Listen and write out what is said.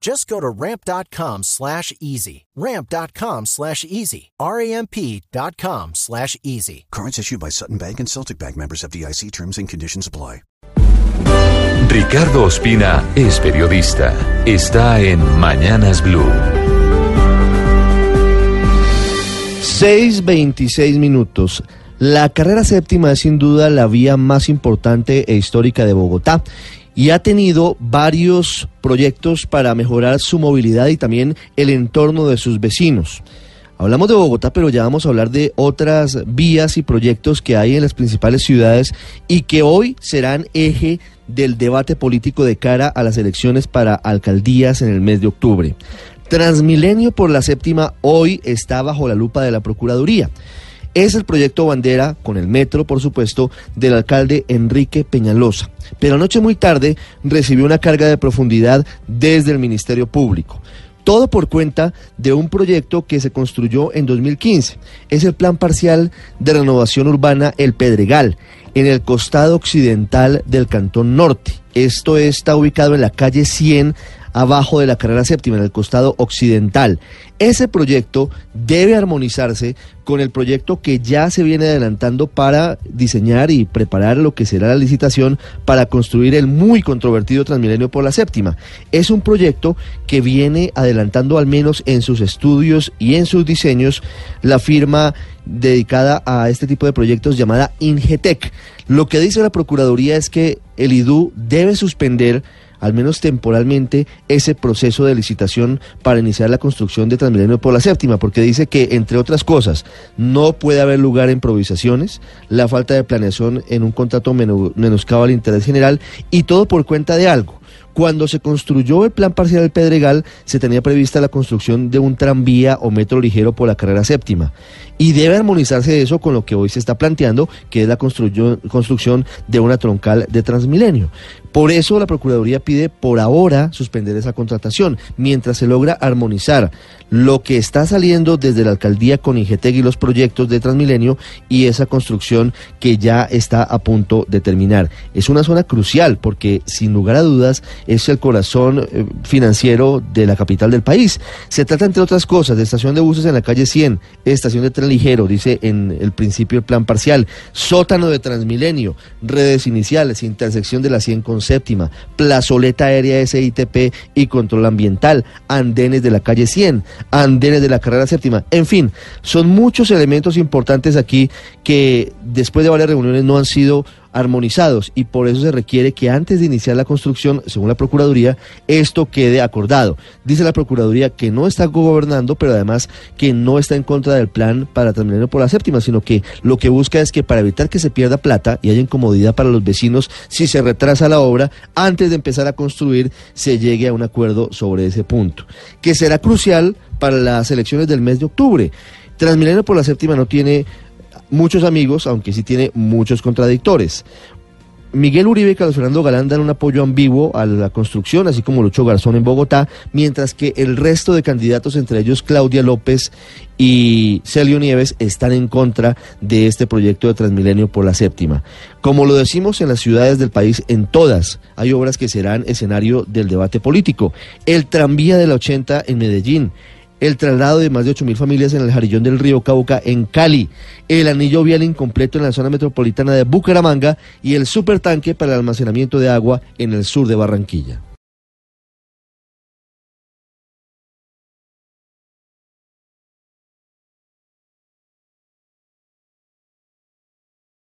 Just go to ramp.com slash easy. Ramp.com slash easy. R-A-M-P.com slash easy. Cards issued by Sutton Bank and Celtic Bank members of DIC terms and conditions apply. Ricardo Ospina es periodista. Está en Mañanas Blue. 6.26 minutos. La carrera séptima es sin duda la vía más importante e histórica de Bogotá y ha tenido varios proyectos para mejorar su movilidad y también el entorno de sus vecinos. Hablamos de Bogotá, pero ya vamos a hablar de otras vías y proyectos que hay en las principales ciudades y que hoy serán eje del debate político de cara a las elecciones para alcaldías en el mes de octubre. Transmilenio por la séptima hoy está bajo la lupa de la Procuraduría. Es el proyecto bandera, con el metro, por supuesto, del alcalde Enrique Peñalosa. Pero anoche muy tarde recibió una carga de profundidad desde el Ministerio Público todo por cuenta de un proyecto que se construyó en 2015. Es el Plan Parcial de Renovación Urbana El Pedregal, en el costado occidental del Cantón Norte. Esto está ubicado en la calle 100 abajo de la carrera séptima, en el costado occidental. Ese proyecto debe armonizarse con el proyecto que ya se viene adelantando para diseñar y preparar lo que será la licitación para construir el muy controvertido Transmilenio por la séptima. Es un proyecto que viene adelantando al menos en sus estudios y en sus diseños la firma dedicada a este tipo de proyectos llamada Ingetec. Lo que dice la Procuraduría es que el IDU debe suspender al menos temporalmente, ese proceso de licitación para iniciar la construcción de Transmilenio por la séptima, porque dice que, entre otras cosas, no puede haber lugar a improvisaciones, la falta de planeación en un contrato menoscaba al interés general y todo por cuenta de algo. Cuando se construyó el plan parcial del Pedregal, se tenía prevista la construcción de un tranvía o metro ligero por la carrera séptima. Y debe armonizarse eso con lo que hoy se está planteando, que es la construcción de una troncal de Transmilenio. Por eso la Procuraduría pide por ahora suspender esa contratación, mientras se logra armonizar lo que está saliendo desde la alcaldía con Ingeteg y los proyectos de Transmilenio y esa construcción que ya está a punto de terminar. Es una zona crucial porque sin lugar a dudas es el corazón eh, financiero de la capital del país. Se trata entre otras cosas de estación de buses en la calle 100, estación de tren ligero, dice en el principio el plan parcial, sótano de Transmilenio, redes iniciales, intersección de la 100 con séptima, plazoleta aérea SITP y control ambiental, andenes de la calle 100, andenes de la carrera séptima, en fin, son muchos elementos importantes aquí que después de varias reuniones no han sido armonizados y por eso se requiere que antes de iniciar la construcción, según la Procuraduría, esto quede acordado. Dice la Procuraduría que no está gobernando, pero además que no está en contra del plan para terminar por la séptima, sino que lo que busca es que para evitar que se pierda plata y haya incomodidad para los vecinos si se retrasa la obra, antes de empezar a construir se llegue a un acuerdo sobre ese punto, que será crucial para las elecciones del mes de octubre. Transmilenio por la séptima no tiene muchos amigos, aunque sí tiene muchos contradictores. Miguel Uribe y Carlos Fernando Galán dan un apoyo ambiguo a la construcción, así como Lucho Garzón en Bogotá, mientras que el resto de candidatos, entre ellos Claudia López y Celio Nieves, están en contra de este proyecto de Transmilenio por la séptima. Como lo decimos en las ciudades del país, en todas hay obras que serán escenario del debate político. El tranvía de la 80 en Medellín, el traslado de más de 8.000 familias en el Jarillón del Río Cauca en Cali, el anillo vial incompleto en la zona metropolitana de Bucaramanga y el supertanque para el almacenamiento de agua en el sur de Barranquilla.